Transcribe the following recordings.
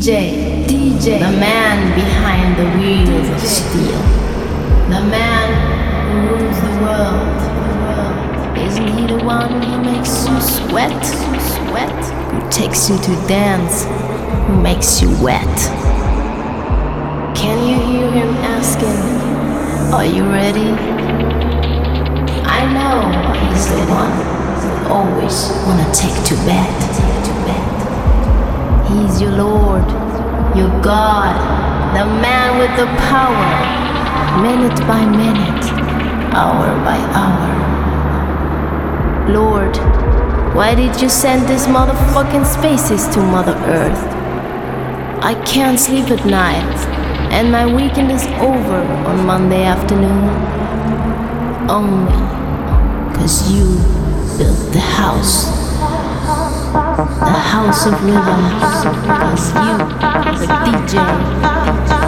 DJ, DJ, the man behind the wheels of steel, the man who rules the world. Isn't he the one who makes you sweat, sweat, who takes you to dance, who makes you wet? Can you hear him asking, Are you ready? I know he's the one always wanna take to bed, take to bed. He's your Lord, your God, the man with the power, minute by minute, hour by hour. Lord, why did you send these motherfucking spaces to Mother Earth? I can't sleep at night, and my weekend is over on Monday afternoon. Only cause you built the house the house of rhythm. Cause you, the DJ,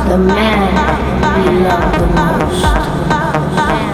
the man we love the most.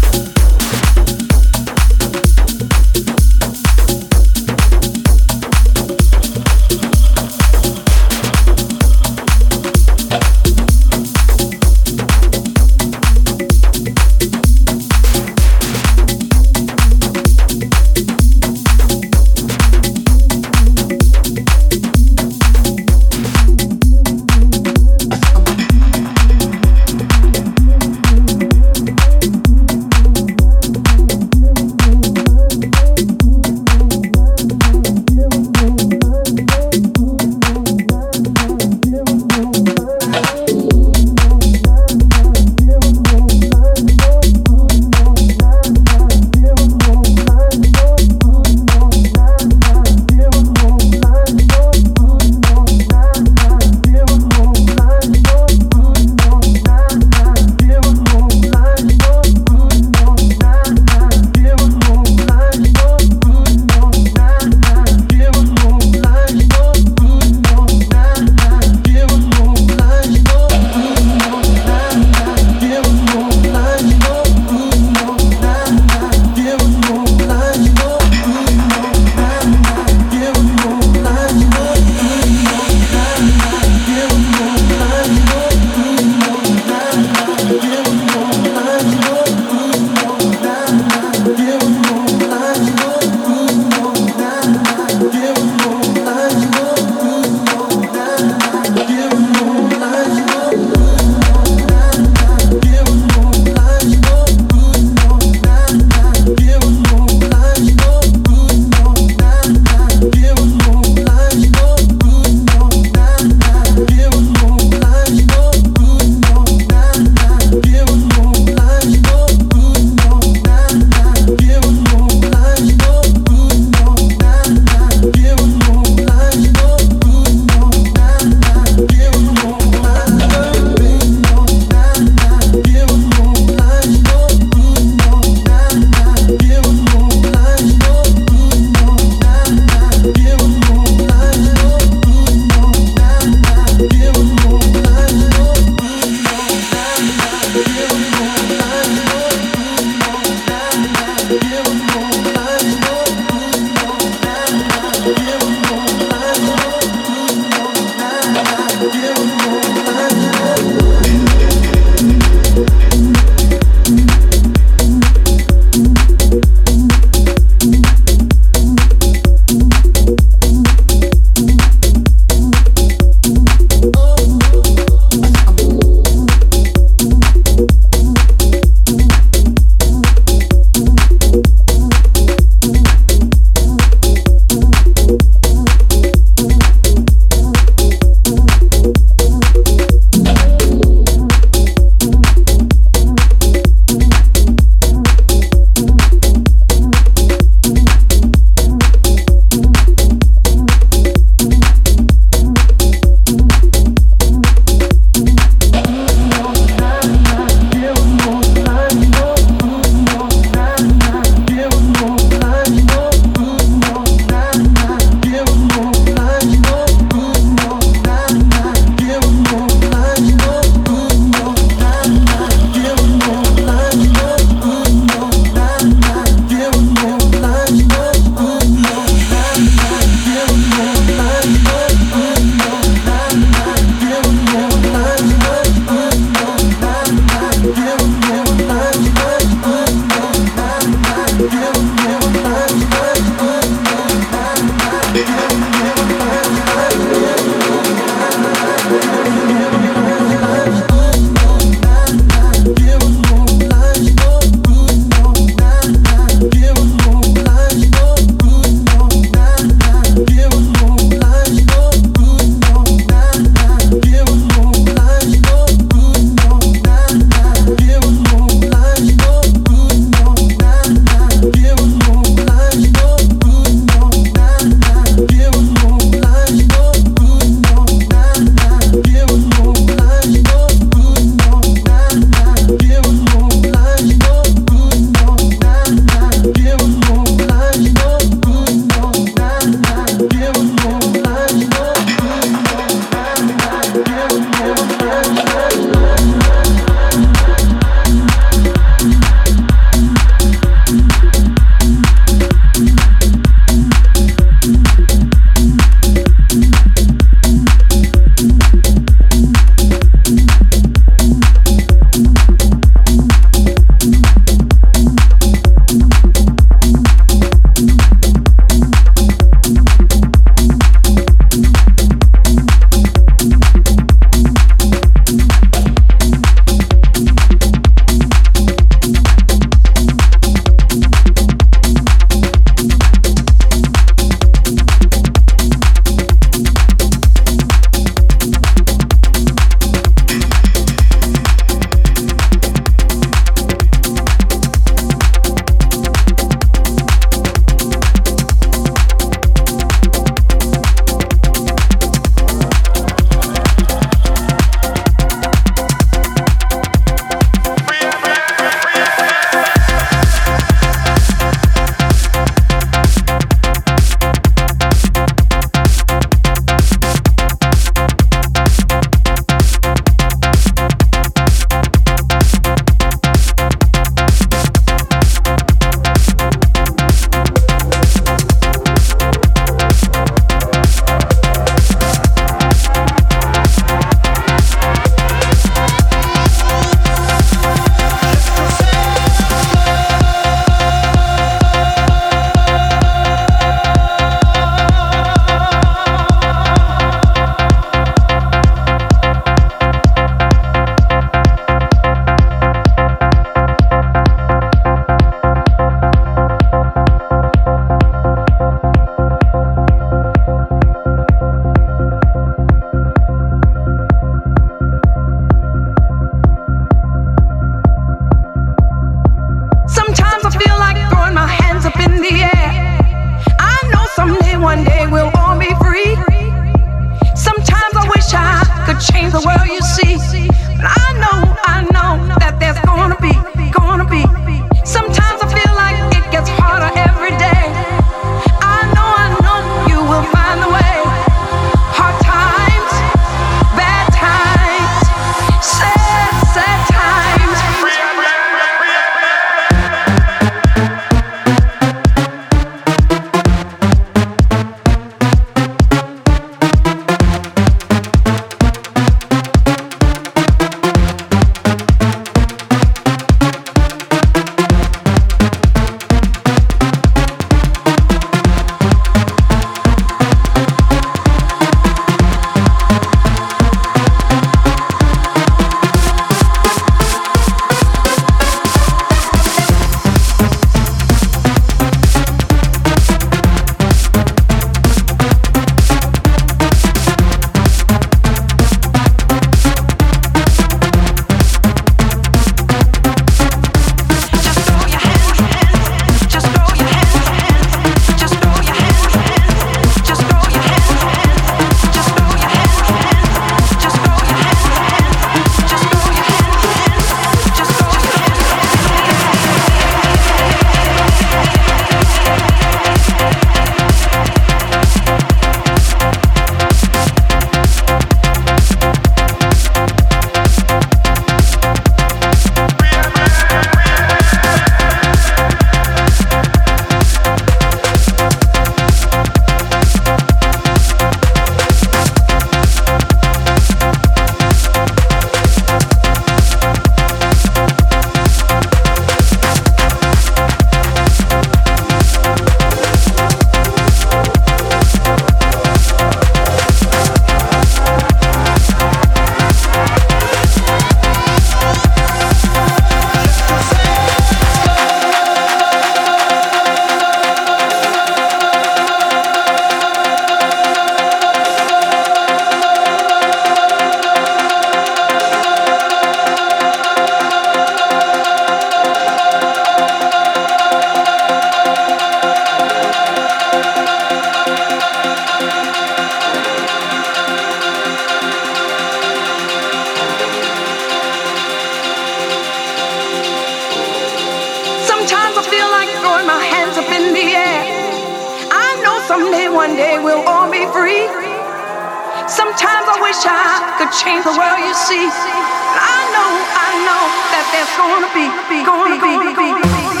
Sometimes I wish I could change the world you see. I know, I know that there's gonna be, gonna be, gonna be. da da da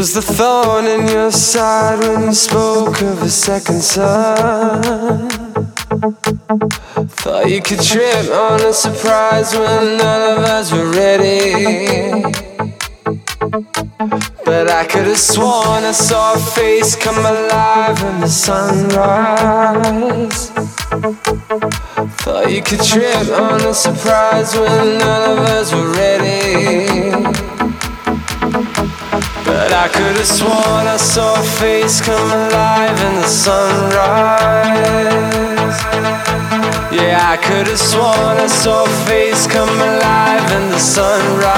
was the thorn in your side when you spoke of a second son? Thought you could trip on a surprise when none of us were ready. But I could have sworn I saw a face come alive in the sunrise. Thought you could trip on a surprise when none of us were ready. But I could have sworn I saw a face come alive in the sunrise. Yeah, I could have sworn I saw a face come alive in the sunrise.